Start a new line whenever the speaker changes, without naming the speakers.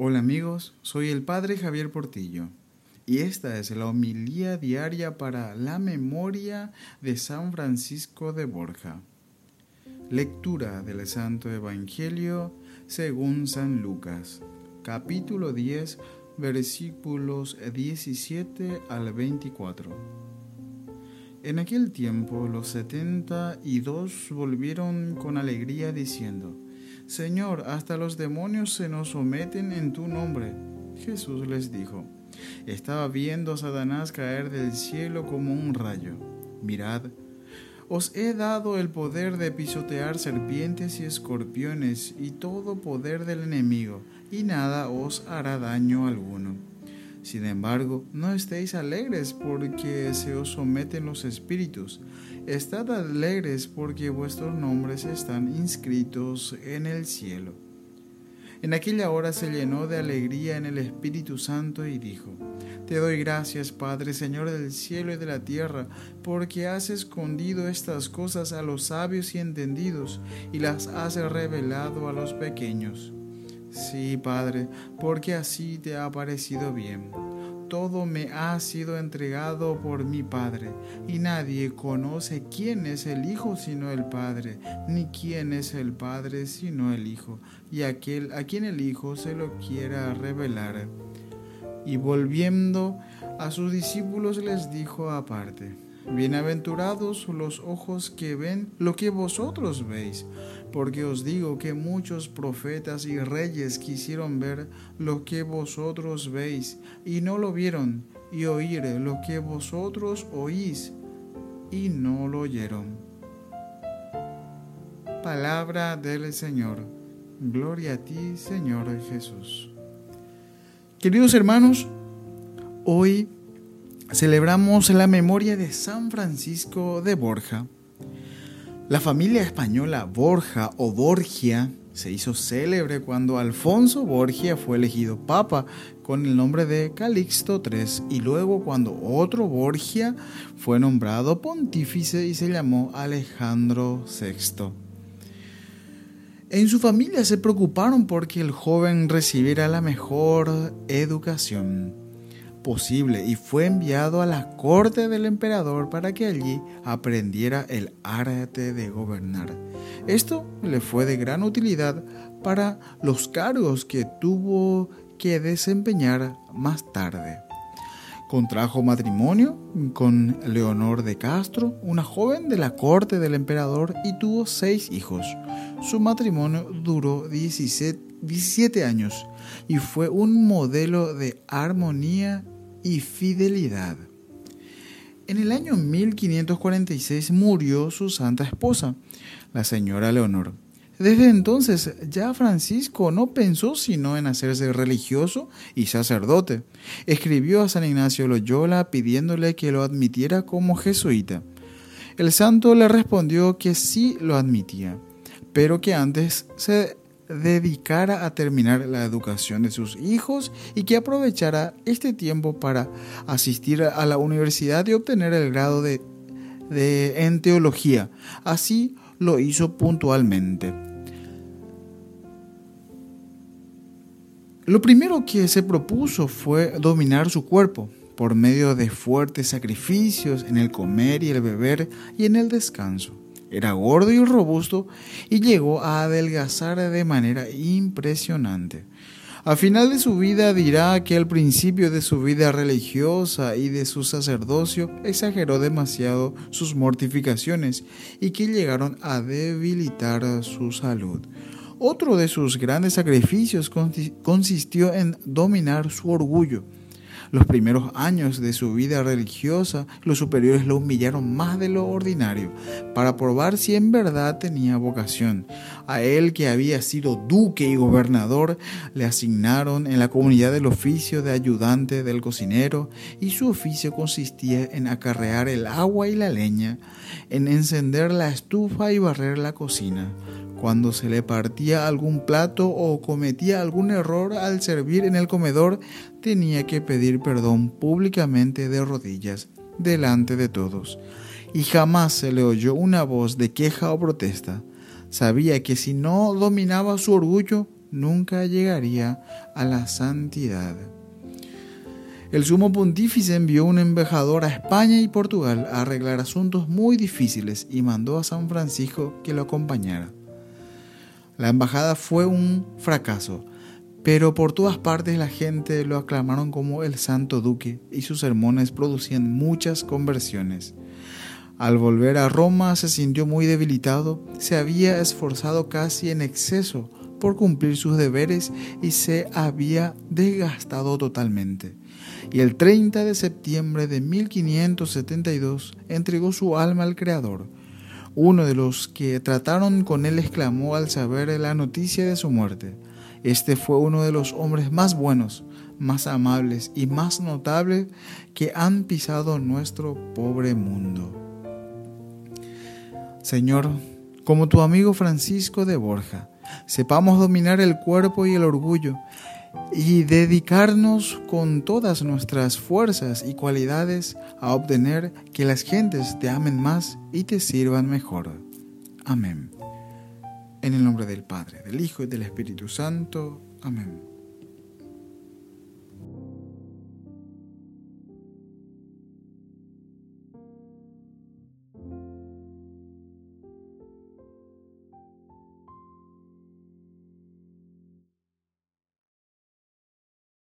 Hola amigos, soy el Padre Javier Portillo y esta es la homilía diaria para la memoria de San Francisco de Borja. Lectura del Santo Evangelio según San Lucas, capítulo 10, versículos 17 al 24. En aquel tiempo los setenta y dos volvieron con alegría diciendo, Señor, hasta los demonios se nos someten en tu nombre. Jesús les dijo, estaba viendo a Satanás caer del cielo como un rayo. Mirad, os he dado el poder de pisotear serpientes y escorpiones y todo poder del enemigo, y nada os hará daño alguno. Sin embargo, no estéis alegres porque se os someten los espíritus. Estad alegres porque vuestros nombres están inscritos en el cielo. En aquella hora se llenó de alegría en el Espíritu Santo y dijo, Te doy gracias, Padre, Señor del cielo y de la tierra, porque has escondido estas cosas a los sabios y entendidos y las has revelado a los pequeños. Sí, Padre, porque así te ha parecido bien. Todo me ha sido entregado por mi Padre, y nadie conoce quién es el Hijo sino el Padre, ni quién es el Padre sino el Hijo, y aquel a quien el Hijo se lo quiera revelar. Y volviendo a sus discípulos les dijo aparte, Bienaventurados los ojos que ven lo que vosotros veis, porque os digo que muchos profetas y reyes quisieron ver lo que vosotros veis y no lo vieron, y oír lo que vosotros oís y no lo oyeron. Palabra del Señor. Gloria a ti, Señor Jesús. Queridos hermanos, hoy celebramos la memoria de San Francisco de Borja. La familia española Borja o Borgia se hizo célebre cuando Alfonso Borgia fue elegido papa con el nombre de Calixto III y luego cuando otro Borgia fue nombrado pontífice y se llamó Alejandro VI. En su familia se preocuparon porque el joven recibiera la mejor educación posible y fue enviado a la corte del emperador para que allí aprendiera el arte de gobernar. Esto le fue de gran utilidad para los cargos que tuvo que desempeñar más tarde. Contrajo matrimonio con Leonor de Castro, una joven de la corte del emperador, y tuvo seis hijos. Su matrimonio duró 17 17 años y fue un modelo de armonía y fidelidad. En el año 1546 murió su santa esposa, la señora Leonor. Desde entonces ya Francisco no pensó sino en hacerse religioso y sacerdote. Escribió a San Ignacio Loyola pidiéndole que lo admitiera como jesuita. El santo le respondió que sí lo admitía, pero que antes se dedicara a terminar la educación de sus hijos y que aprovechara este tiempo para asistir a la universidad y obtener el grado de, en teología. Así lo hizo puntualmente. Lo primero que se propuso fue dominar su cuerpo por medio de fuertes sacrificios en el comer y el beber y en el descanso. Era gordo y robusto y llegó a adelgazar de manera impresionante. Al final de su vida dirá que al principio de su vida religiosa y de su sacerdocio exageró demasiado sus mortificaciones y que llegaron a debilitar su salud. Otro de sus grandes sacrificios consistió en dominar su orgullo los primeros años de su vida religiosa, los superiores lo humillaron más de lo ordinario para probar si en verdad tenía vocación. A él que había sido duque y gobernador, le asignaron en la comunidad el oficio de ayudante del cocinero y su oficio consistía en acarrear el agua y la leña, en encender la estufa y barrer la cocina. Cuando se le partía algún plato o cometía algún error al servir en el comedor, tenía que pedir perdón públicamente de rodillas delante de todos. Y jamás se le oyó una voz de queja o protesta. Sabía que si no dominaba su orgullo, nunca llegaría a la santidad. El sumo pontífice envió un embajador a España y Portugal a arreglar asuntos muy difíciles y mandó a San Francisco que lo acompañara. La embajada fue un fracaso, pero por todas partes la gente lo aclamaron como el Santo Duque y sus sermones producían muchas conversiones. Al volver a Roma se sintió muy debilitado, se había esforzado casi en exceso por cumplir sus deberes y se había desgastado totalmente. Y el 30 de septiembre de 1572 entregó su alma al Creador. Uno de los que trataron con él exclamó al saber la noticia de su muerte. Este fue uno de los hombres más buenos, más amables y más notables que han pisado nuestro pobre mundo. Señor, como tu amigo Francisco de Borja, sepamos dominar el cuerpo y el orgullo y dedicarnos con todas nuestras fuerzas y cualidades a obtener que las gentes te amen más y te sirvan mejor. Amén. En el nombre del Padre, del Hijo y del Espíritu Santo. Amén.